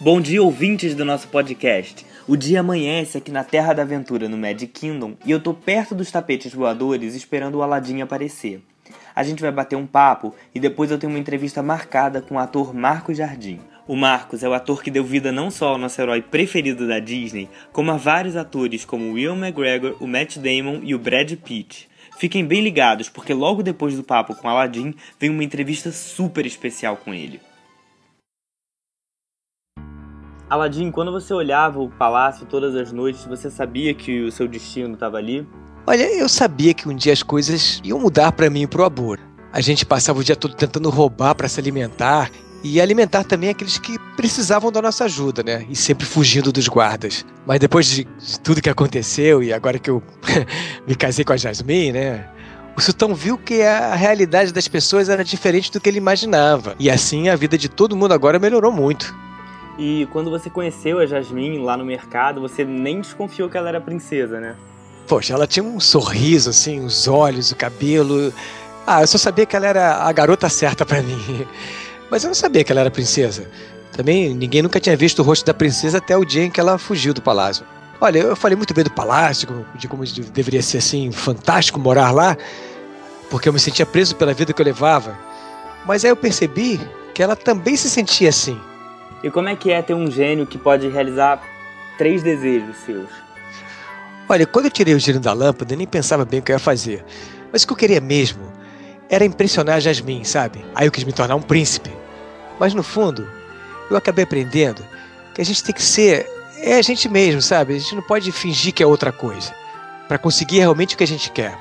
Bom dia, ouvintes do nosso podcast. O dia amanhece aqui na Terra da Aventura, no Magic Kingdom, e eu tô perto dos tapetes voadores esperando o Aladdin aparecer. A gente vai bater um papo e depois eu tenho uma entrevista marcada com o ator Marcos Jardim. O Marcos é o ator que deu vida não só ao nosso herói preferido da Disney, como a vários atores como Will McGregor, o Matt Damon e o Brad Pitt. Fiquem bem ligados, porque logo depois do papo com Aladdin vem uma entrevista super especial com ele. Aladdin, quando você olhava o palácio todas as noites, você sabia que o seu destino estava ali? Olha, eu sabia que um dia as coisas iam mudar para mim e pro Abur. A gente passava o dia todo tentando roubar para se alimentar e alimentar também aqueles que precisavam da nossa ajuda, né? E sempre fugindo dos guardas. Mas depois de tudo que aconteceu e agora que eu me casei com a Jasmine, né? O Sultão viu que a realidade das pessoas era diferente do que ele imaginava. E assim a vida de todo mundo agora melhorou muito. E quando você conheceu a Jasmine lá no mercado, você nem desconfiou que ela era princesa, né? Poxa, ela tinha um sorriso, assim, os olhos, o cabelo. Ah, eu só sabia que ela era a garota certa para mim. Mas eu não sabia que ela era princesa. Também ninguém nunca tinha visto o rosto da princesa até o dia em que ela fugiu do palácio. Olha, eu falei muito bem do palácio, de como deveria ser assim, fantástico morar lá, porque eu me sentia preso pela vida que eu levava. Mas aí eu percebi que ela também se sentia assim. E como é que é ter um gênio que pode realizar três desejos seus? Olha, quando eu tirei o gênio da lâmpada, eu nem pensava bem o que eu ia fazer. Mas o que eu queria mesmo era impressionar a Jasmine, sabe? Aí eu quis me tornar um príncipe. Mas no fundo, eu acabei aprendendo que a gente tem que ser é a gente mesmo, sabe? A gente não pode fingir que é outra coisa para conseguir realmente o que a gente quer.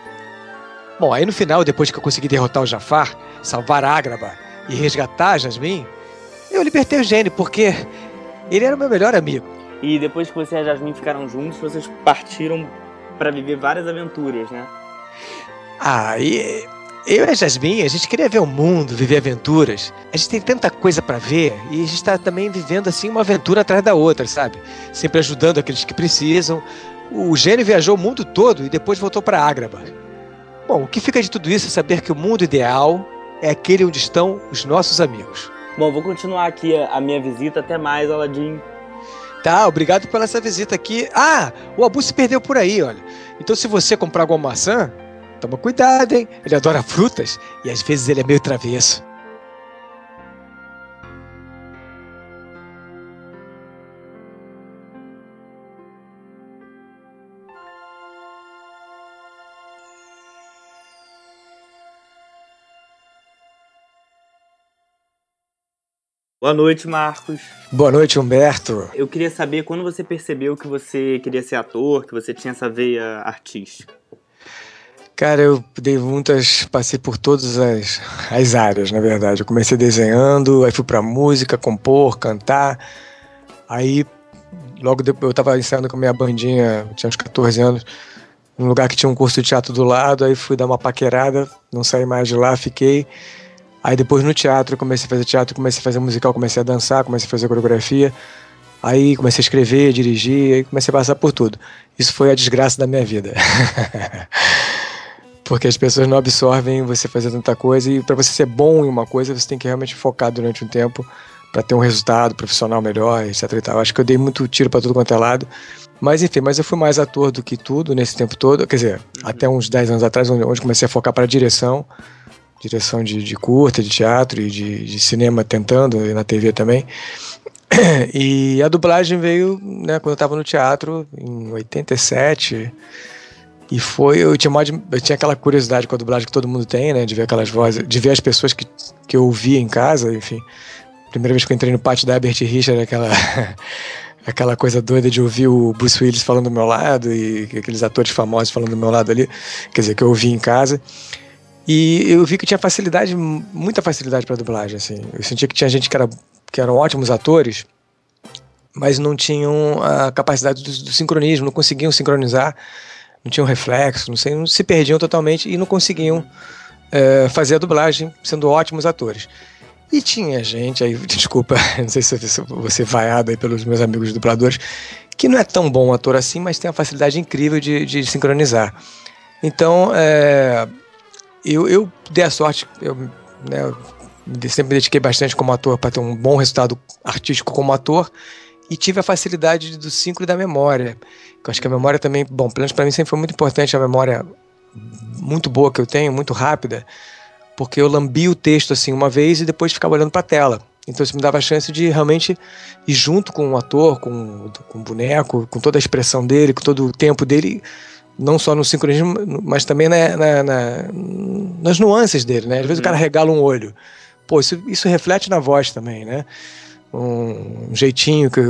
Bom, aí no final, depois que eu consegui derrotar o Jafar, salvar Ágraba e resgatar a Jasmine, eu libertei o gênio, porque ele era o meu melhor amigo. E depois que você e a Jasmine ficaram juntos, vocês partiram para viver várias aventuras, né? Ah, e eu e a Jasmine, a gente queria ver o mundo, viver aventuras. A gente tem tanta coisa para ver e a gente está também vivendo assim uma aventura atrás da outra, sabe? Sempre ajudando aqueles que precisam. O gênio viajou o mundo todo e depois voltou para Ágraba. Bom, o que fica de tudo isso é saber que o mundo ideal é aquele onde estão os nossos amigos. Bom, vou continuar aqui a minha visita. Até mais, Aladim. Tá, obrigado pela essa visita aqui. Ah, o Abu se perdeu por aí, olha. Então se você comprar alguma maçã, toma cuidado, hein? Ele adora frutas e às vezes ele é meio travesso. Boa noite, Marcos. Boa noite, Humberto. Eu queria saber quando você percebeu que você queria ser ator, que você tinha essa veia artística. Cara, eu dei muitas. Passei por todas as, as áreas, na verdade. Eu comecei desenhando, aí fui pra música, compor, cantar. Aí, logo depois, eu tava ensaiando com a minha bandinha, tinha uns 14 anos, num lugar que tinha um curso de teatro do lado. Aí fui dar uma paquerada, não saí mais de lá, fiquei. Aí depois no teatro, comecei a fazer teatro, comecei a fazer musical, comecei a dançar, comecei a fazer coreografia. Aí comecei a escrever, dirigir, aí comecei a passar por tudo. Isso foi a desgraça da minha vida. Porque as pessoas não absorvem você fazer tanta coisa e para você ser bom em uma coisa, você tem que realmente focar durante um tempo para ter um resultado profissional melhor, etc e tal. Acho que eu dei muito tiro para tudo quanto é lado. Mas enfim, mas eu fui mais ator do que tudo nesse tempo todo. Quer dizer, uhum. até uns 10 anos atrás, onde comecei a focar para direção direção de, de curta, de teatro e de, de cinema tentando, e na TV também. E a dublagem veio né, quando eu estava no teatro, em 87. E foi, eu tinha, de, eu tinha aquela curiosidade com a dublagem que todo mundo tem, né? De ver aquelas vozes, de ver as pessoas que, que eu ouvia em casa, enfim. Primeira vez que eu entrei no pátio da Herbert Richard, aquela, aquela coisa doida de ouvir o Bruce Willis falando do meu lado e aqueles atores famosos falando do meu lado ali, quer dizer, que eu ouvi em casa. E eu vi que tinha facilidade, muita facilidade para dublagem, assim. Eu sentia que tinha gente que, era, que eram ótimos atores, mas não tinham a capacidade do, do sincronismo, não conseguiam sincronizar, não tinham reflexo, não sei, não se perdiam totalmente e não conseguiam é, fazer a dublagem sendo ótimos atores. E tinha gente aí, desculpa, não sei se vou ser vaiado aí pelos meus amigos dubladores, que não é tão bom ator assim, mas tem uma facilidade incrível de, de sincronizar. Então, é, eu, eu dei a sorte, eu, né, sempre me dediquei bastante como ator para ter um bom resultado artístico como ator e tive a facilidade do síncro da memória. Eu acho que a memória também, bom, pelo menos para mim sempre foi muito importante a memória muito boa que eu tenho, muito rápida, porque eu lambi o texto assim uma vez e depois ficava olhando para a tela. Então isso me dava a chance de realmente ir junto com o ator, com, com o boneco, com toda a expressão dele, com todo o tempo dele, não só no sincronismo, mas também na, na, na nas nuances dele, né? Às vezes o cara uhum. regala um olho. Pô, isso, isso reflete na voz também, né? Um, um jeitinho que,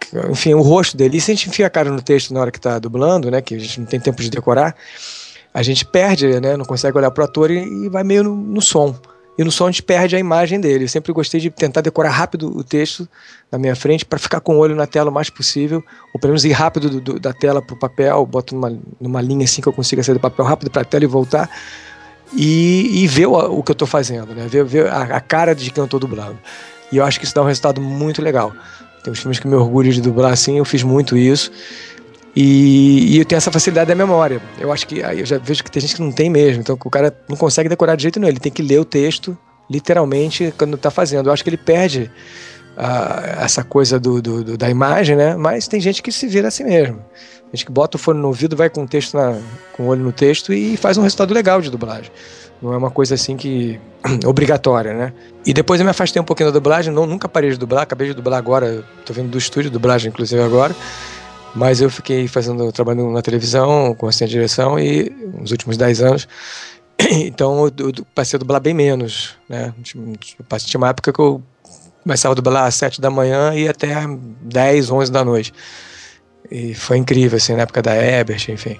que, enfim, o rosto dele. E se a gente enfia a cara no texto na hora que está dublando, né? Que a gente não tem tempo de decorar, a gente perde, né? Não consegue olhar pro ator e, e vai meio no, no som e no som a gente perde a imagem dele. Eu sempre gostei de tentar decorar rápido o texto na minha frente para ficar com o olho na tela o mais possível, ou pelo menos ir rápido do, do, da tela para o papel, boto numa, numa linha assim que eu consiga sair do papel rápido para a tela e voltar. E, e ver o, o que eu estou fazendo, né? ver, ver a, a, cara de quem eu estou dublando. E eu acho que isso dá um resultado muito legal. Tem uns filmes que me orgulho de dublar assim, eu fiz muito isso. E, e, eu tenho essa facilidade da memória. Eu acho que eu já vejo que tem gente que não tem mesmo. Então o cara não consegue decorar de jeito nenhum. Ele tem que ler o texto, literalmente, quando está fazendo. Eu acho que ele perde uh, essa coisa do, do, do, da imagem, né? Mas tem gente que se vira assim mesmo. Tem gente que bota o fone no ouvido, vai com o texto na, com o olho no texto e faz um resultado legal de dublagem. Não é uma coisa assim que. obrigatória, né? E depois eu me afastei um pouquinho da dublagem, não, nunca parei de dublar, acabei de dublar agora, tô vindo do estúdio, dublagem inclusive agora. Mas eu fiquei fazendo, trabalhando na televisão, com assistente de direção, e nos últimos 10 anos. Então eu, eu passei a dublar bem menos, né? Tinha uma época que eu começava a dublar às 7 da manhã e até 10, 11 da noite. E foi incrível, assim, na época da Ebert, enfim.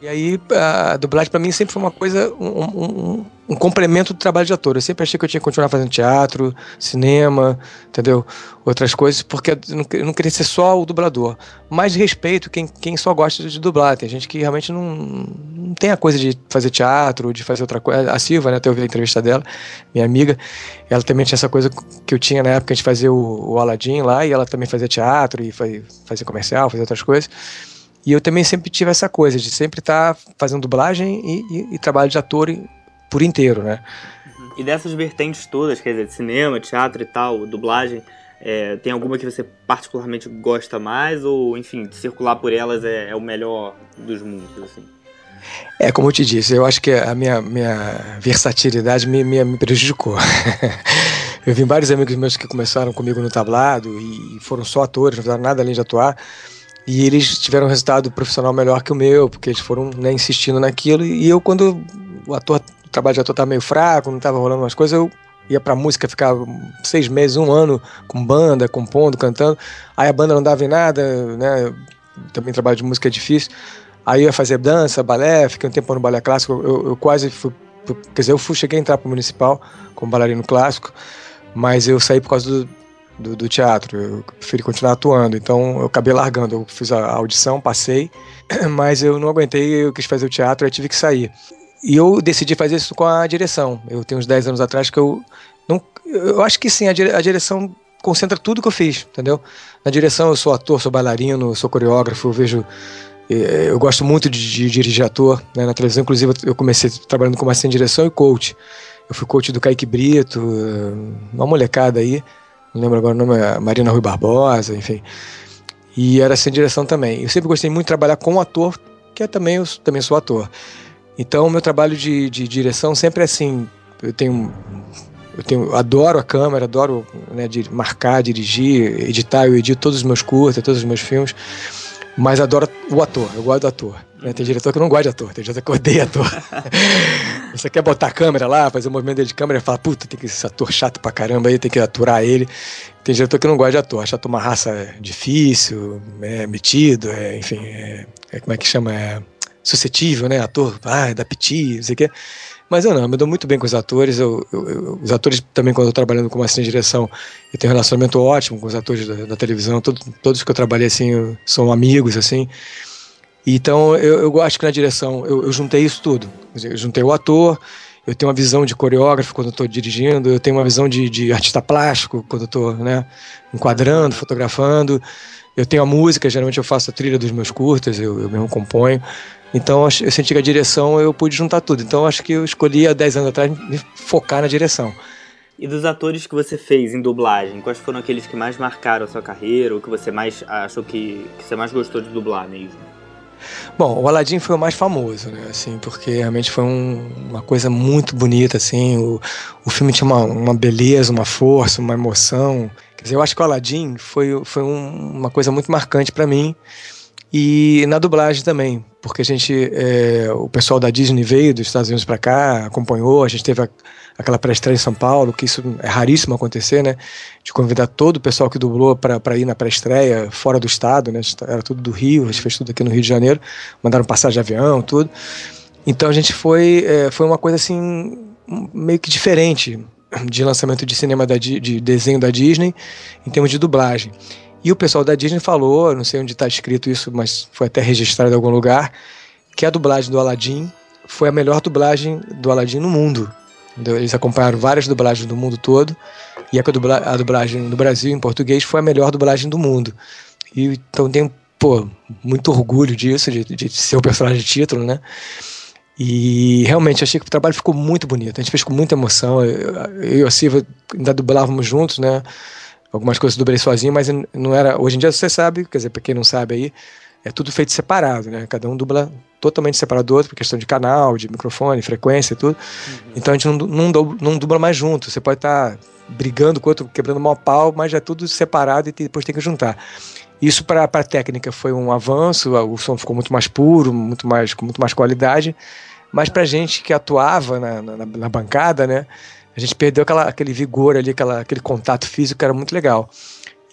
E aí a dublagem para mim sempre foi uma coisa, um, um, um, complemento do trabalho de ator. Eu sempre achei que eu tinha que continuar fazendo teatro, cinema, entendeu? Outras coisas, porque eu não, queria ser só o dublador. Mas respeito quem, quem só gosta de dublar. Tem gente que realmente não, não tem a coisa de fazer teatro, de fazer outra coisa. A Silva, né, até eu vi a entrevista dela, minha amiga, ela também tinha essa coisa que eu tinha na época de fazer o, o Aladdin lá, e ela também fazia teatro e fazia comercial, fazia outras coisas. E eu também sempre tive essa coisa de sempre estar tá fazendo dublagem e, e, e, trabalho de ator por inteiro, né? E dessas vertentes todas, quer dizer, cinema, teatro e tal, dublagem, é, tem alguma que você particularmente gosta mais ou, enfim, circular por elas é, é o melhor dos mundos, assim? É, como eu te disse, eu acho que a minha, minha versatilidade me, me, me prejudicou. eu vi vários amigos meus que começaram comigo no tablado e foram só atores, não fizeram nada além de atuar. E eles tiveram um resultado profissional melhor que o meu, porque eles foram né, insistindo naquilo. E eu, quando o ator, o trabalho de ator estava meio fraco, não estava rolando umas coisas, eu ia pra música, ficava seis meses, um ano com banda, compondo, cantando. Aí a banda não dava em nada, né? Também trabalho de música é difícil. Aí ia fazer dança, balé, fiquei um tempo no balé clássico. Eu, eu quase fui, quer dizer, eu fui, cheguei a entrar pro municipal como bailarino clássico, mas eu saí por causa do, do, do, teatro. Eu preferi continuar atuando, então eu acabei largando. Eu fiz a audição, passei, mas eu não aguentei, eu quis fazer o teatro, aí tive que sair. E eu decidi fazer isso com a direção. Eu tenho uns 10 anos atrás que eu. Não, eu acho que sim, a, dire, a direção concentra tudo que eu fiz, entendeu? Na direção eu sou ator, sou bailarino, sou coreógrafo, eu vejo. Eh, eu gosto muito de, de dirigir ator. Né? Na televisão, inclusive, eu comecei trabalhando como assistente de direção e coach. Eu fui coach do Kaique Brito, uma molecada aí não lembro agora o nome, é Marina Rui Barbosa, enfim. E era sem direção também. Eu sempre gostei muito de trabalhar com ator, que é também eu também sou ator. Então, o meu trabalho de, de direção sempre é assim. Eu tenho eu tenho, adoro a câmera, adoro né, de marcar, dirigir, editar. Eu edito todos os meus curtas, todos os meus filmes, mas adoro o ator. Eu gosto do ator. Né? Tem diretor que não gosta de ator, tem diretor que odeia ator. Você quer botar a câmera lá, fazer um movimento de câmera e falar, puta, tem que esse ator chato pra caramba aí, tem que aturar ele. Tem diretor que não gosta de ator, acha ator uma raça difícil, é metido, é, enfim, é, é, como é que chama? É suscetível, né? Ator, ah, dá piti, não sei o quê. Mas eu não, eu me dou muito bem com os atores. Eu, eu, eu, os atores também, quando eu trabalhando como assistente de direção, eu tenho um relacionamento ótimo com os atores da, da televisão. Todo, todos que eu trabalhei assim são amigos, assim. Então eu, eu acho que na direção eu, eu juntei isso tudo. Eu juntei o ator, eu tenho uma visão de coreógrafo quando estou dirigindo, eu tenho uma visão de, de artista plástico quando estou né, enquadrando, fotografando. Eu tenho a música, geralmente eu faço a trilha dos meus curtas, eu, eu mesmo componho. Então eu senti que a direção eu pude juntar tudo. Então acho que eu escolhi há 10 anos atrás me focar na direção. E dos atores que você fez em dublagem, quais foram aqueles que mais marcaram a sua carreira, ou que você mais achou que, que você mais gostou de dublar mesmo? Bom, o Aladdin foi o mais famoso, né? Assim, porque realmente foi um, uma coisa muito bonita, assim. O, o filme tinha uma, uma beleza, uma força, uma emoção. Quer dizer, eu acho que o Aladdin foi, foi um, uma coisa muito marcante para mim. E na dublagem também, porque a gente, é, o pessoal da Disney veio dos Estados Unidos para cá, acompanhou, a gente teve a, aquela pré-estreia em São Paulo, que isso é raríssimo acontecer, né? De convidar todo o pessoal que dublou para ir na pré-estreia fora do estado, né? Era tudo do Rio, a gente fez tudo aqui no Rio de Janeiro, mandaram passagem de avião, tudo. Então a gente foi, é, foi uma coisa assim, meio que diferente de lançamento de cinema da, de desenho da Disney em termos de dublagem. E o pessoal da Disney falou, não sei onde está escrito isso, mas foi até registrado em algum lugar, que a dublagem do Aladdin foi a melhor dublagem do Aladdin no mundo. Eles acompanharam várias dublagens do mundo todo e a, dublagem do Brasil em português foi a melhor dublagem do mundo. E, então tenho pô, muito orgulho disso, de, de ser o personagem de título, né? E realmente achei que o trabalho ficou muito bonito. A gente fez com muita emoção. Eu, eu e a Silva ainda dublávamos juntos, né? Algumas coisas dublei sozinho, mas não era. Hoje em dia você sabe, quer dizer, para quem não sabe aí, é tudo feito separado, né? Cada um dubla totalmente separado do outro, por questão de canal, de microfone, frequência e tudo. Uhum. Então a gente não, não, dubla, não dubla mais junto. Você pode estar tá brigando com o outro, quebrando mal pau, mas já é tudo separado e depois tem que juntar. Isso para a técnica foi um avanço, o som ficou muito mais puro, muito mais, com muito mais qualidade. Mas para gente que atuava na, na, na, bancada, né, a gente perdeu aquela, aquele vigor ali, aquela, aquele contato físico que era muito legal.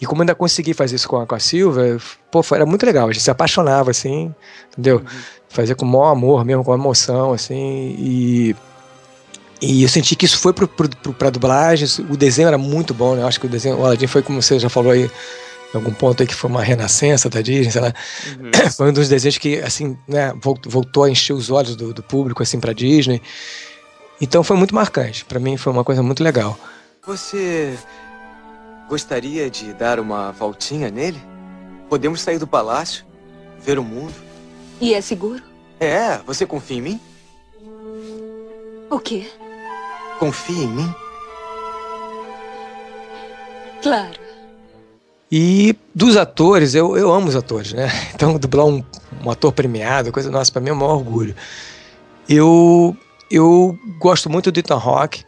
E como ainda consegui fazer isso com a, com a Silva, pô, foi, era muito legal. A gente se apaixonava, assim, entendeu? Uhum. Fazia com o maior amor mesmo, com emoção, assim, e. E eu senti que isso foi pro, pro, pro, pra dublagem, o desenho era muito bom, né? Eu acho que o desenho, o Aladdin foi como você já falou aí, em algum ponto aí que foi uma renascença da Disney, sei lá. Uhum. Foi um dos desenhos que, assim, né, voltou a encher os olhos do, do público, assim, pra Disney. Então foi muito marcante. Para mim foi uma coisa muito legal. Você Gostaria de dar uma voltinha nele? Podemos sair do palácio, ver o mundo. E é seguro? É, você confia em mim? O quê? Confia em mim? Claro. E dos atores, eu, eu amo os atores, né? Então, dublar um, um ator premiado, coisa nossa, para mim é um maior orgulho. Eu, eu gosto muito do Ethan Hawke.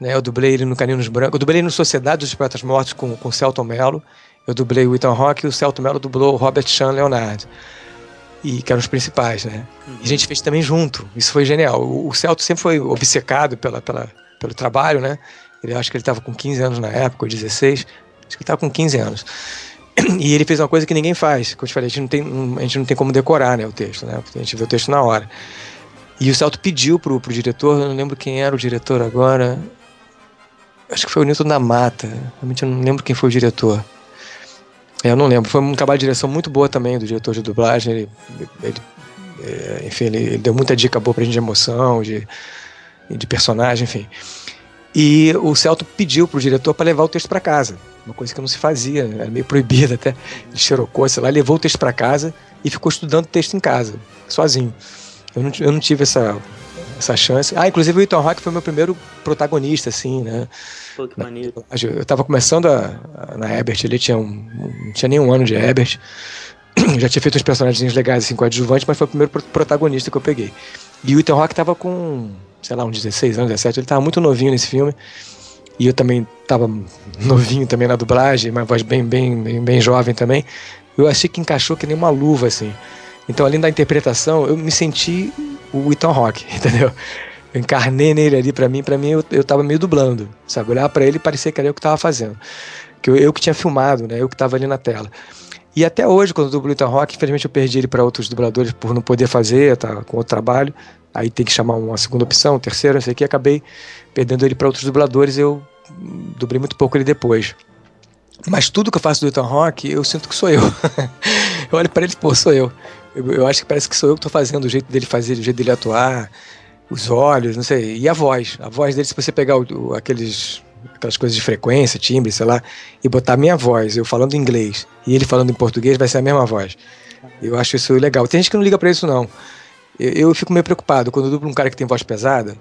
Né? Eu dublei ele no Caninos Brancos. Eu dublei no Sociedade dos Poetas Mortos com, com o Celton Mello. Eu dublei o Ethan Rock e o Celton Mello dublou o Robert Sean Leonard. E que eram os principais, né? Uhum. E a gente fez também junto. Isso foi genial. O, o Celton sempre foi obcecado pela, pela, pelo trabalho, né? Ele acho que ele estava com 15 anos na época, ou 16. Acho que ele estava com 15 anos. E ele fez uma coisa que ninguém faz. Como eu te falei, a gente não tem, a gente não tem como decorar né, o texto, né? A gente vê o texto na hora. E o Celto pediu pro, pro diretor, eu não lembro quem era o diretor agora, Acho que foi o Newton da Mata. Realmente eu não lembro quem foi o diretor. É, eu não lembro. Foi um trabalho de direção muito boa também do diretor de dublagem. Ele, ele é, enfim, ele, ele, deu muita dica boa pra gente de emoção, de, de personagem, enfim. E o Celto pediu pro diretor para levar o texto para casa. Uma coisa que não se fazia, era meio proibida até. Ele xerocou, sei lá, levou o texto para casa e ficou estudando o texto em casa, sozinho. Eu não, eu não tive essa, essa chance. Ah, inclusive o Ethan Hawke foi meu primeiro protagonista, assim, né? Pô, que maneiro. Eu tava começando a, a, na Ebert, ele tinha um, não tinha nenhum ano de Ebert. Já tinha feito uns personagens legais assim com adjuvante, mas foi o primeiro protagonista que eu peguei. E o Ethan Hawke tava com, sei lá, uns 16 anos, 17, ele tava muito novinho nesse filme. E eu também tava novinho também na dublagem, uma voz bem, bem, bem, bem jovem também. Eu achei que encaixou que nem uma luva, assim. Então, além da interpretação, eu me senti o Ethan Hawke, entendeu? Eu encarnei nele ali para mim, para mim eu, eu tava meio dublando, sabe? Olhar para ele parecia que era eu que tava fazendo. Que eu, eu que tinha filmado, né? Eu que tava ali na tela. E até hoje, quando eu dublo Ethan Rock, infelizmente eu perdi ele para outros dubladores por não poder fazer, tá com outro trabalho. Aí tem que chamar uma segunda opção, terceira, não sei o que. Acabei perdendo ele para outros dubladores. Eu dublei muito pouco ele depois. Mas tudo que eu faço do Ethan Rock, eu sinto que sou eu. eu olho para ele, pô, sou eu. Eu. eu. acho que parece que sou eu que tô fazendo o jeito dele fazer, o jeito dele atuar os olhos, não sei, e a voz. A voz dele, se você pegar o, o, aqueles, aquelas coisas de frequência, timbre, sei lá, e botar a minha voz, eu falando inglês, e ele falando em português, vai ser a mesma voz. Eu acho isso legal. Tem gente que não liga para isso, não. Eu, eu, fico meio preocupado. Quando eu dublo um cara que tem voz pesada,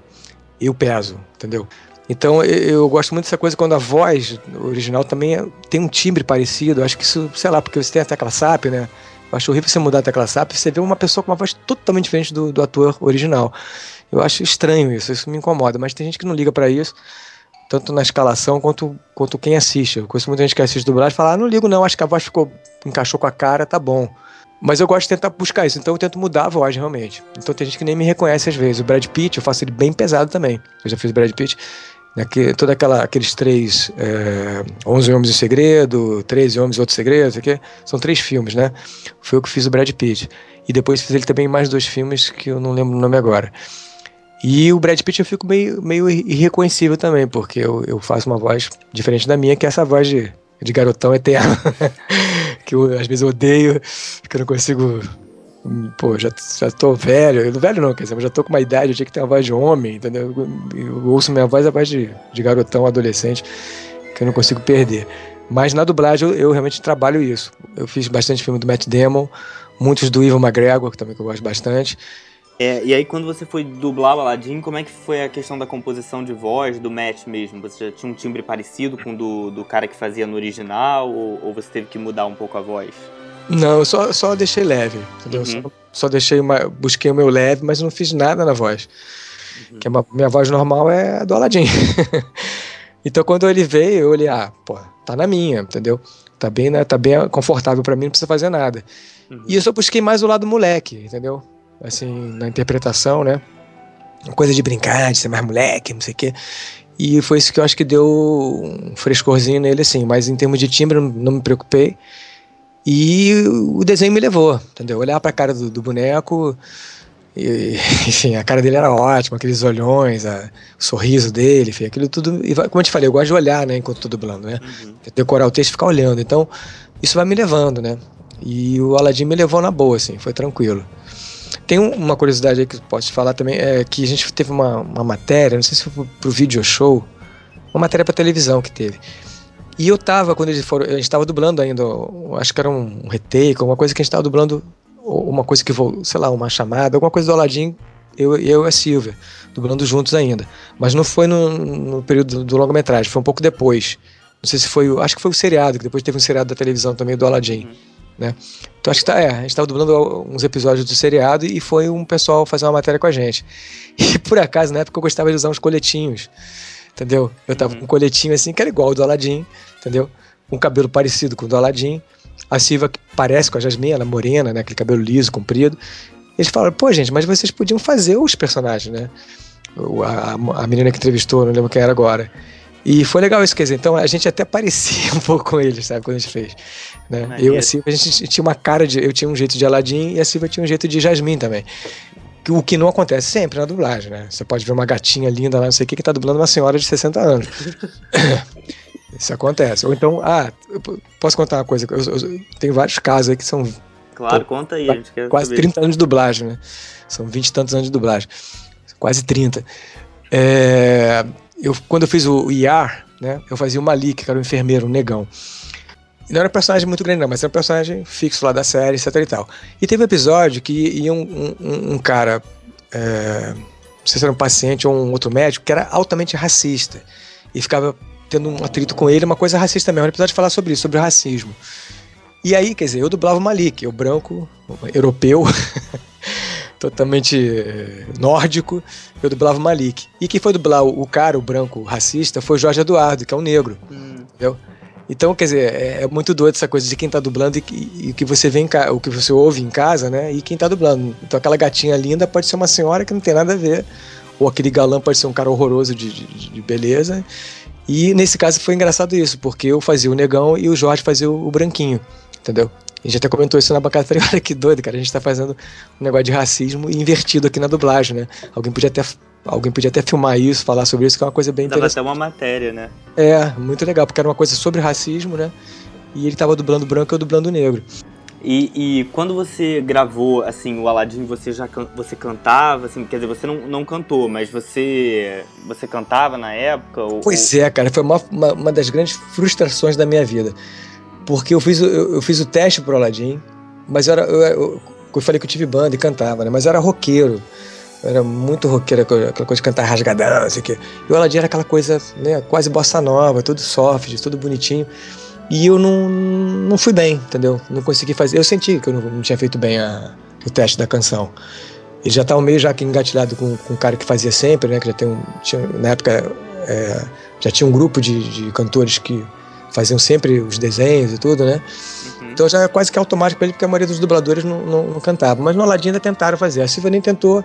eu peso, entendeu? Então eu, eu, gosto muito dessa coisa quando a voz original também é, tem um timbre parecido. Eu acho que isso, sei lá, porque você tem a tecla SAP, né? Eu acho horrível você mudar a tecla SAP você vê uma pessoa com uma voz totalmente diferente do, do ator original. Eu acho estranho isso, isso me incomoda, mas tem gente que não liga para isso, tanto na escalação quanto, quanto quem assiste. Eu conheço muita gente que assiste dublagem e fala: ah, não ligo não, acho que a voz ficou, encaixou com a cara, tá bom. Mas eu gosto de tentar buscar isso, então eu tento mudar a voz realmente. Então tem gente que nem me reconhece às vezes. O Brad Pitt, eu faço ele bem pesado também. Eu já fiz o Brad Pitt. Né, que, toda aquela, aqueles três é, 11 Homens em Segredo, 13 Homens Outros Segredos, aqui, são três filmes, né? Foi eu que fiz o Brad Pitt. E depois fiz ele também mais dois filmes que eu não lembro o nome agora. E o Brad Pitt eu fico meio, meio irreconhecível também, porque eu, eu faço uma voz diferente da minha, que é essa voz de, de garotão eterno. que eu, às vezes eu odeio, que eu não consigo. Pô, já, já tô velho. Velho não, quer dizer, eu já tô com uma idade, eu tinha que ter uma voz de homem, entendeu? Eu, eu ouço minha voz, a voz de, de garotão, adolescente, que eu não consigo perder. Mas na dublagem eu, eu, realmente trabalho isso. Eu fiz bastante filme do Matt Damon, muitos do Ivan McGregor, que também que eu gosto bastante. É, e aí quando você foi dublar o Aladdin, como é que foi a questão da composição de voz, do match mesmo? Você já tinha um timbre parecido com o do, do cara que fazia no original, ou, ou você teve que mudar um pouco a voz? Não, eu só, só deixei leve, entendeu? Uhum. Só, só, deixei uma, busquei o meu leve, mas não fiz nada na voz. Uhum. Que é minha voz normal é a do Aladdin. então quando ele veio, eu olhei, ah, pô, tá na minha, entendeu? Tá bem, né, tá bem confortável para mim, não precisa fazer nada. Uhum. E eu só busquei mais o lado moleque, entendeu? assim, na interpretação, né? Uma coisa de brincar, de ser mais moleque, não sei o quê. E foi isso que eu acho que deu um frescorzinho nele, assim. Mas em termos de timbre, não, não me preocupei. E o desenho me levou, entendeu? Olhar pra cara do, do boneco. E, enfim, a cara dele era ótima, aqueles olhões, a, o sorriso dele, enfim, aquilo tudo. E, como eu te falei, eu gosto de olhar, né, enquanto tô dublando, né? Uhum. Decorar o texto e ficar olhando. Então, isso vai me levando, né? E o Aladdin me levou na boa, assim, foi tranquilo. Tem uma curiosidade aí que eu posso te falar também, é que a gente teve uma, uma matéria, não sei se foi pro video show, uma matéria para televisão que teve. E eu tava, quando eles foram, a gente tava dublando ainda, acho que era um retake, alguma coisa que a gente tava dublando, uma coisa que, sei lá, uma chamada, alguma coisa do Aladdin, eu, eu e a Silvia, dublando juntos ainda. Mas não foi no, no período do longa-metragem, foi um pouco depois. Não sei se foi, acho que foi o seriado, que depois teve um seriado da televisão também do Aladdin. Né? Então acho que tá, é, a gente estava dublando uns episódios do seriado e foi um pessoal fazer uma matéria com a gente. E por acaso, na época, eu gostava de usar uns coletinhos, entendeu? Eu tava uhum. com um coletinho assim, que era igual ao do Aladdin, entendeu? Um cabelo parecido com o do Aladdin. A Silva, que parece com a Jasmine, ela é morena, né? Aquele cabelo liso, comprido. Eles falaram, pô, gente, mas vocês podiam fazer os personagens, né? A, a menina que entrevistou, não lembro quem era agora. E foi legal isso, quer dizer, então a gente até parecia um pouco com eles, sabe, quando a gente fez. Né? Eu e a Silva, a gente tinha uma cara de. Eu tinha um jeito de Aladdin e a Silva tinha um jeito de Jasmine também. O que não acontece sempre na dublagem, né? Você pode ver uma gatinha linda lá, não sei o que, que tá dublando uma senhora de 60 anos. Isso acontece. Ou então, ah, posso contar uma coisa? Eu, eu, tenho vários casos aí que são. Claro, pô, conta aí, a gente quer Quase saber. 30 anos de dublagem, né? São 20 e tantos anos de dublagem. Quase 30. É, eu, quando eu fiz o IAR, né? Eu fazia o Malik, que era um enfermeiro, um negão. Não era um personagem muito grande, não, mas era um personagem fixo lá da série, etc e tal. E teve um episódio que ia um, um, um cara, é, não sei se era um paciente ou um outro médico, que era altamente racista. E ficava tendo um atrito com ele, uma coisa racista mesmo. Um episódio de falar sobre isso, sobre o racismo. E aí, quer dizer, eu dublava o Malik, o branco, europeu, totalmente eh, nórdico, eu dublava o Malik. E quem foi dublar o, cara, o branco racista, foi o Jorge Eduardo, que é um negro. Hum. Entendeu? Então, quer dizer, é, é, muito doido essa coisa de quem tá dublando e, o que você vê o que você ouve em casa, né? E quem tá dublando. Então aquela gatinha linda pode ser uma senhora que não tem nada a ver. Ou aquele galã pode ser um cara horroroso de, de, de beleza. E nesse caso foi engraçado isso, porque eu fazia o negão e o Jorge fazia o, o branquinho, entendeu? A gente até comentou isso na bancada olha que doido, cara. A gente tá fazendo um negócio de racismo invertido aqui na dublagem, né? Alguém podia até Alguém podia até filmar isso, falar sobre isso, que é uma coisa bem Dava interessante. até uma matéria, né? É, muito legal, porque era uma coisa sobre racismo, né? E ele tava dublando branco e eu dublando negro. E, e, quando você gravou, assim, o Aladdin, você já can, você cantava, assim, quer dizer, você não, não cantou, mas você você cantava na época? Ou, pois é, cara, foi uma, uma, uma, das grandes frustrações da minha vida. Porque eu fiz, eu, eu fiz o teste pro Aladdin, mas eu, era, eu, eu, eu falei que eu tive banda e cantava, né? Mas eu era roqueiro era muito roqueiro, aquela coisa de cantar rasgadão, não sei o quê. E o Aladdin era aquela coisa, né, quase bossa nova, tudo soft, tudo bonitinho. E eu não, não fui bem, entendeu? Não consegui fazer. Eu senti que eu não, não tinha feito bem a, o teste da canção. Ele já estava meio já que engatilhado com, com o cara que fazia sempre, né? Que já tem um, tinha, na época é, já tinha um grupo de, de cantores que faziam sempre os desenhos e tudo, né? Uhum. Então já é quase que automático para ele, porque a maioria dos dubladores não, não, não cantava. Mas no Aladdin ainda tentaram fazer. A Silva nem tentou,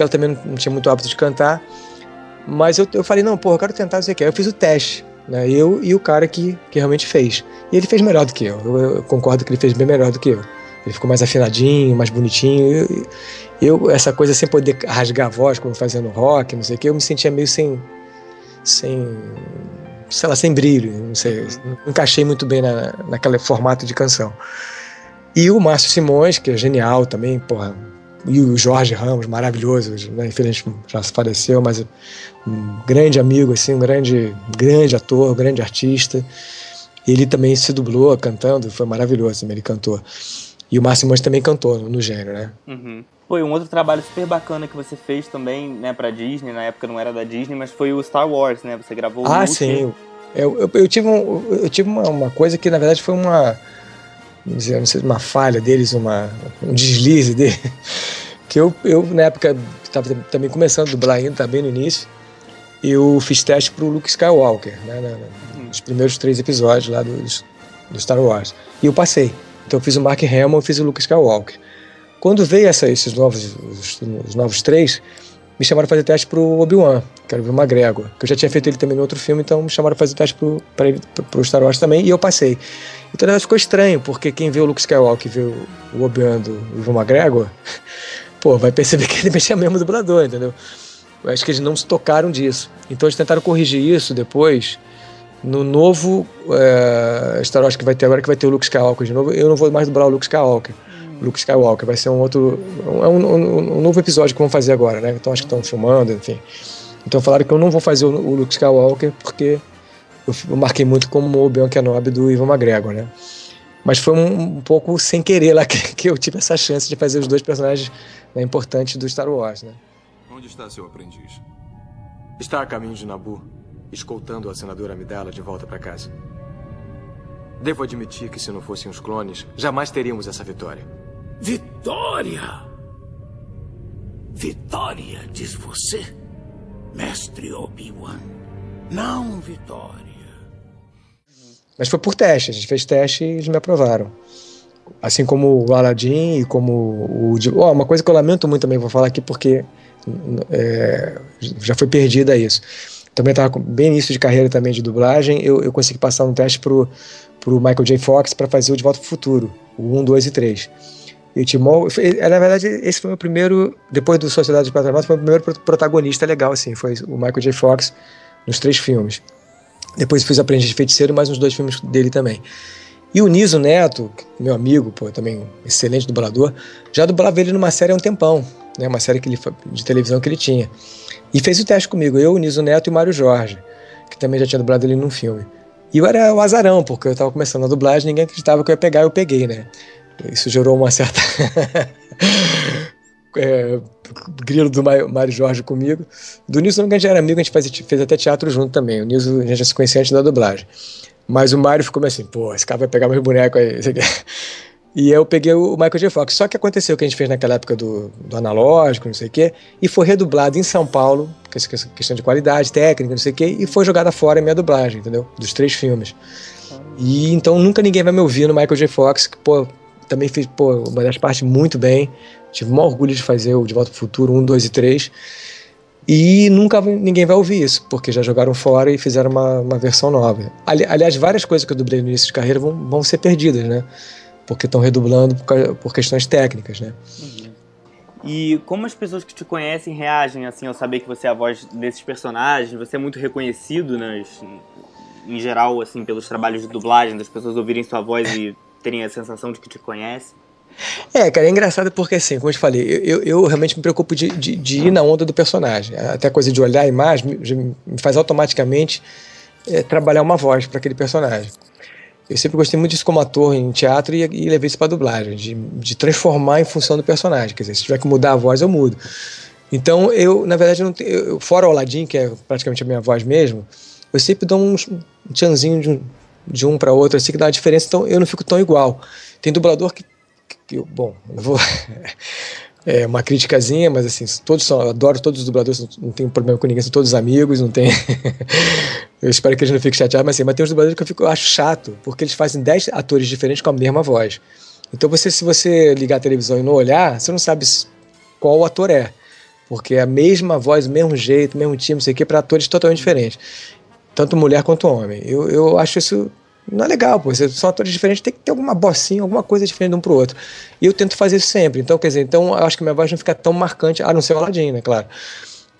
porque ela também não, tinha muito hábito de cantar. Mas eu, eu falei, não, porra, eu quero tentar, não sei o que. Eu fiz o teste, né? Eu e o cara que, que realmente fez. E ele fez melhor do que eu. eu. Eu concordo que ele fez bem melhor do que eu. Ele ficou mais afinadinho, mais bonitinho. Eu, eu essa coisa sem poder rasgar a voz, como fazendo rock, não sei o que, eu me sentia meio sem. sem sei lá, sem brilho, não sei, não encaixei muito bem na, naquele formato de canção. E o Márcio Simões, que é genial também, porra, e o Jorge Ramos, maravilhoso, né? infelizmente já se faleceu, mas um grande amigo, assim, um grande, grande ator, um grande artista. Ele também se dublou cantando, foi maravilhoso, ele cantou. E o Márcio Simões também cantou no, no gênero, né? Uhum. Foi um outro trabalho super bacana que você fez também, né, pra Disney, na época não era da Disney, mas foi o Star Wars, né? Você gravou Ah, sim. Eu, eu, eu, tive, um, eu tive uma, uma coisa que na verdade foi uma dizer, não sei, uma falha deles, uma, um deslize dele. Que eu, eu na época, estava também começando a dublar ainda, tá bem no início, eu fiz teste pro Luke Skywalker, né, nos primeiros três episódios lá do, do Star Wars. E eu passei. Então eu fiz o Mark Hamill e fiz o Luke Skywalker. Quando veio essa, esses novos, os, os, novos três, me chamaram para fazer teste pro Obi-Wan, que era o McGregor, que eu já tinha feito ele também no outro filme, então me chamaram para fazer teste pro, para ele, pro Star Wars também, e eu passei. Então na ficou estranho, porque quem vê o Luke Skywalker e vê o Obi-Wan do Ivan McGregor, pô, vai perceber que ele mexia mesmo dublador, entendeu? Eu acho que eles não se tocaram disso. Então eles tentaram corrigir isso depois no novo é, Star Wars que vai ter agora, que vai ter o Luke Skywalker de novo. Eu não vou mais dublar o Luke Skywalker. Luke Skywalker vai ser um outro. É um, um, um, novo episódio que vão fazer agora, né? Então acho que estão filmando, enfim. Então falaram que eu não vou fazer o, o Luke Skywalker porque eu, eu marquei muito como o Obi-Wan Kenobi do Ivan McGregor, né? Mas foi um, um, pouco sem querer lá que, que, eu tive essa chance de fazer os dois personagens né, importantes do Star Wars, né? Onde está seu aprendiz? Está a caminho de Nabu, escoltando a senadora Amidala de volta para casa. Devo admitir que se não fossem os clones, jamais teríamos essa vitória. Vitória? Vitória, diz você? Mestre Obi-Wan. Não, Vitória. Mas foi por teste, a gente fez teste e eles me aprovaram. Assim como o Aladdin e como o. Oh, uma coisa que eu lamento muito também, vou falar aqui porque é, já foi perdida isso. Também estava bem início de carreira também de dublagem, eu, eu consegui passar um teste pro, pro Michael J. Fox para fazer o De Volta pro Futuro, o 1, 2 e 3. E o Timon, na verdade, esse foi o meu primeiro, depois do Sociedade de Patronato, foi o primeiro protagonista legal, assim, foi o Michael J. Fox nos três filmes. Depois fiz Aprendiz de Feiticeiro, mais uns dois filmes dele também. E o Niso Neto, meu amigo, pô, também um excelente dublador, já dublava ele numa série há um tempão, né, uma série que ele, de televisão que ele tinha. E fez o teste comigo, eu, o Niso Neto e o Mário Jorge, que também já tinha dublado ele num filme. E eu era o azarão, porque eu estava começando a dublagem, ninguém acreditava que eu ia pegar, eu peguei, né? Isso gerou uma certa. é, grilo do Mário Jorge comigo. Do Nilson a gente era amigo, a gente fez, fez até teatro junto também. O Nilson a gente já se conhecia antes da dublagem. Mas o Mário ficou assim, pô, esse cara vai pegar meus bonecos aí. E eu peguei o Michael J. Fox. Só que aconteceu o que a gente fez naquela época do, do analógico, não sei o quê, e foi redublado em São Paulo, essa questão de qualidade técnica, não sei o quê, e foi jogada fora a minha dublagem, entendeu? Dos três filmes. E então nunca ninguém vai me ouvir no Michael J. Fox, que, pô, também fez, pô, uma das partes muito bem. Tive o maior orgulho de fazer o De Volta pro Futuro 1, 2 e 3. E nunca ninguém vai ouvir isso, porque já jogaram fora e fizeram uma, uma versão nova. Ali, aliás, várias coisas que eu dublei no início de carreira vão, vão ser perdidas, né? Porque estão redublando por, por, questões técnicas, né? Uhum. E como as pessoas que te conhecem reagem assim ao saber que você é a voz desses personagens? Você é muito reconhecido nas, em geral assim pelos trabalhos de dublagem, das pessoas ouvirem sua voz e terem a sensação de que te conhecem? É, cara, é engraçado porque assim, como eu te falei, eu, eu realmente me preocupo de, de, de, ir na onda do personagem. Até a coisa de olhar a imagem me, me faz automaticamente é, trabalhar uma voz para aquele personagem. Eu sempre gostei muito disso como ator em teatro e, e levei isso para dublagem, de, de transformar em função do personagem. Quer dizer, se tiver que mudar a voz, eu mudo. Então, eu, na verdade, tenho, eu, fora o Aladdin, que é praticamente a minha voz mesmo, eu sempre dou um tchanzinho de um, de um para outro, assim que dá uma diferença, então eu não fico tão igual. Tem dublador que, que, que bom, não vou. é uma criticazinha, mas assim, todos são, eu adoro todos os dubladores, não tenho problema com ninguém, são todos amigos, não tem. eu espero que eles não fiquem chateados, mas assim, mas tem uns dubladores que eu, fico, eu acho chato, porque eles fazem 10 atores diferentes com a mesma voz. Então você, se você ligar a televisão e não olhar, você não sabe qual o ator é. Porque é a mesma voz, o mesmo jeito, o mesmo time, não sei o que, para atores totalmente diferentes. Tanto mulher quanto homem. Eu, eu acho isso não é legal, pô. São atores diferentes, tem que ter alguma bocinha, alguma coisa diferente de um pro outro. E eu tento fazer isso sempre. Então, quer dizer, então eu acho que minha voz não fica tão marcante, a não ser o Aladdin, né, claro.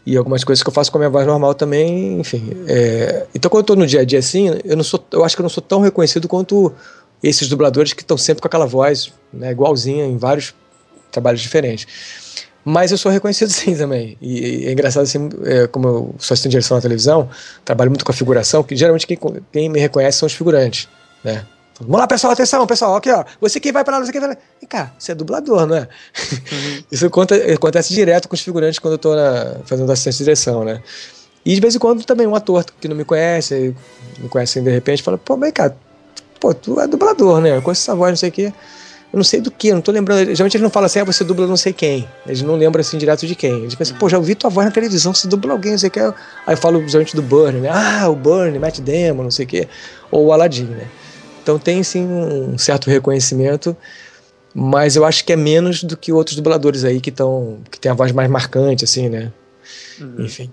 E algumas coisas que eu faço com a minha voz normal também, enfim. É... Então, quando eu tô no dia a dia assim, eu, não sou, eu acho que eu não sou tão reconhecido quanto esses dubladores que estão sempre com aquela voz né, igualzinha em vários trabalhos diferentes. Mas eu sou reconhecido sim também. E, é engraçado assim, é, como eu sou assistente de direção na televisão, trabalho muito com a figuração, que geralmente quem, quem me reconhece são os figurantes, né? Vamos lá, pessoal, atenção, pessoal, aqui, ó. Você que vai para lá, você que vai lá. Vem cá, você é dublador, não é? Uhum. Isso conta, acontece direto com os figurantes quando eu tô na, fazendo assistente de direção, né? E de vez em quando também um ator que não me conhece, me conhece de repente, fala, pô, vem cá, pô, tu é dublador, né? Eu conheço essa voz, não sei o quê. Eu não sei do que, eu não tô lembrando. Geralmente eles não falam assim, ah, você dubla não sei quem. Eles não lembram assim direto de quem. Eles pensam, pô, já ouvi tua voz na televisão, você dubla alguém, não sei o que. Aí eu falo geralmente do Burn, né? Ah, o Burn, Matt Damon, não sei o que. Ou o Aladdin, né? Então tem sim um certo reconhecimento, mas eu acho que é menos do que outros dubladores aí que estão. que tem a voz mais marcante, assim, né? Uhum. Enfim.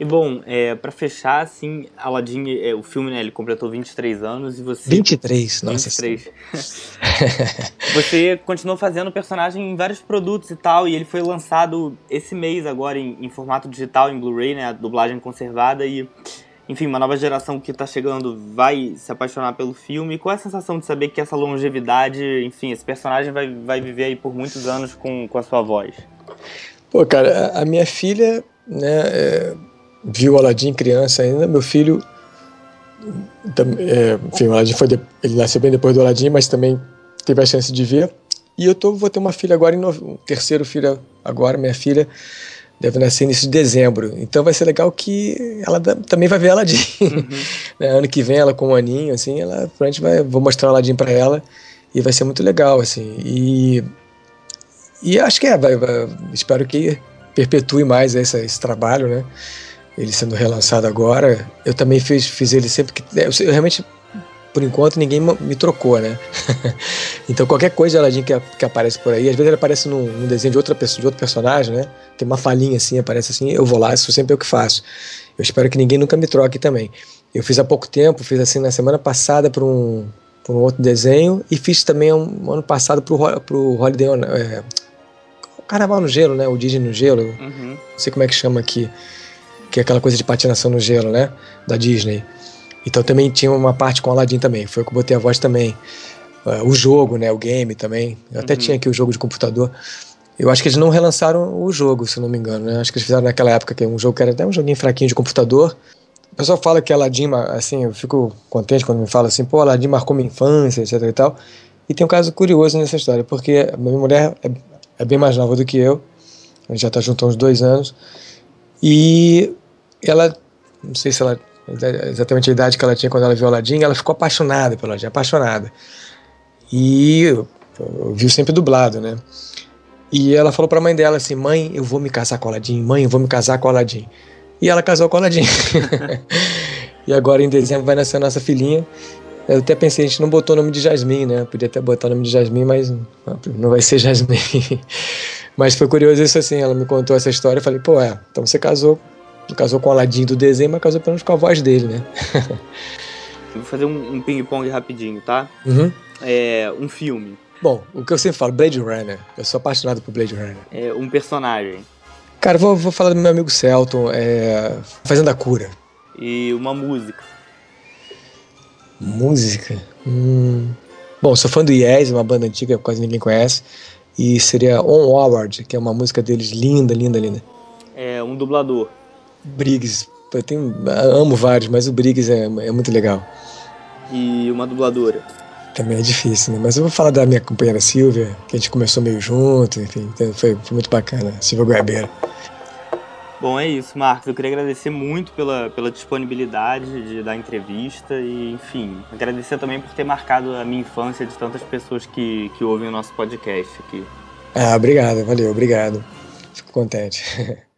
E bom, é, para fechar, assim, Aladdin, é, o filme, né, ele completou 23 anos e você... 23, nossa. 23. você continuou fazendo personagem em vários produtos e tal, e ele foi lançado esse mês agora em, em formato digital, em Blu-ray, né, a dublagem conservada e... Enfim, uma nova geração que tá chegando vai se apaixonar pelo filme. Qual é a sensação de saber que essa longevidade, enfim, esse personagem vai, vai viver aí por muitos anos com, com a sua voz? Pô, cara, a minha filha, né, é viu Aladdin criança ainda. Meu filho, é, enfim, o Aladdin foi de, ele nasceu bem depois do Aladdin, mas também teve a chance de ver. E eu tô, vou ter uma filha agora, um terceiro filho agora, minha filha deve nascer início de dezembro. Então vai ser legal que ela também vai ver Aladdin. Uhum. né, ano que vem ela com um aninho, assim, ela, a gente vai, vou mostrar o Aladdin para ela e vai ser muito legal, assim. E, e acho que é, vai, vai, espero que perpetue mais esse, esse trabalho, né? Ele sendo relançado agora, eu também fiz, fiz ele sempre que. Eu, eu realmente, por enquanto, ninguém me trocou, né? então qualquer coisa de Aladdin que, que aparece por aí, às vezes ele aparece num, num, desenho de outra pessoa, de outro personagem, né? Tem uma falhinha assim, aparece assim, eu vou lá, isso sempre é o que faço. Eu espero que ninguém nunca me troque também. Eu fiz há pouco tempo, fiz assim na semana passada para um, um outro desenho e fiz também um, ano passado pro, pro Holiday on, é, Carnaval no Gelo, né? O Disney no Gelo. Uhum. Não sei como é que chama aqui que é aquela coisa de patinação no gelo, né? Da Disney. Então também tinha uma parte com Aladdin também, foi eu que botei a voz também. Uh, o jogo, né? O game também. Eu até uhum. tinha aqui o jogo de computador. Eu acho que eles não relançaram o jogo, se não me engano, né? Acho que eles fizeram naquela época que um jogo que era até um joguinho fraquinho de computador. O pessoal fala que Aladdin, assim, eu fico contente quando me fala assim, pô, Aladdin marcou minha infância, etc e tal. E tem um caso curioso nessa história, porque a minha mulher é, é bem mais nova do que eu, a gente já tá junto há uns dois anos, e ela, não sei se ela exatamente a idade que ela tinha quando ela viu Aladdin, ela ficou apaixonada pelo Aladdin, apaixonada. E viu sempre dublado, né? E ela falou para a mãe dela assim: "Mãe, eu vou me casar com Aladdin. Mãe, eu vou me casar com Aladdin". E ela casou com Aladdin. e agora em dezembro vai nascer a nossa filhinha. Eu até pensei, a gente não botou o nome de Jasmine, né? Podia até botar o nome de Jasmine, mas não vai ser Jasmine. mas foi curioso isso assim, ela me contou essa história, eu falei, pô, é, então você casou casou com o Aladdin do desenho, mas casou pelo menos com a voz dele, né? Vou fazer um, um ping-pong rapidinho, tá? Uhum. É, um filme. Bom, o que eu sempre falo, Blade Runner. Eu sou apaixonado por Blade Runner. É, um personagem. Cara, vou, vou falar do meu amigo Celton, é, Fazendo a Cura. E uma música. Música? Hum. Bom, sou fã do Yes, uma banda antiga que quase ninguém conhece. E seria Onward, que é uma música deles linda, linda, linda. É um dublador. Briggs. Eu tenho, amo vários, mas o Briggs é, é muito legal. E uma dubladora? Também é difícil, né? Mas eu vou falar da minha companheira Silvia, que a gente começou meio junto, enfim, então foi, foi muito bacana. Silvia Guabeira. Bom, é isso, Marcos. Eu queria agradecer muito pela, pela disponibilidade de dar entrevista e, enfim, agradecer também por ter marcado a minha infância de tantas pessoas que, que ouvem o nosso podcast aqui. Ah, obrigado, valeu, obrigado. Fico contente.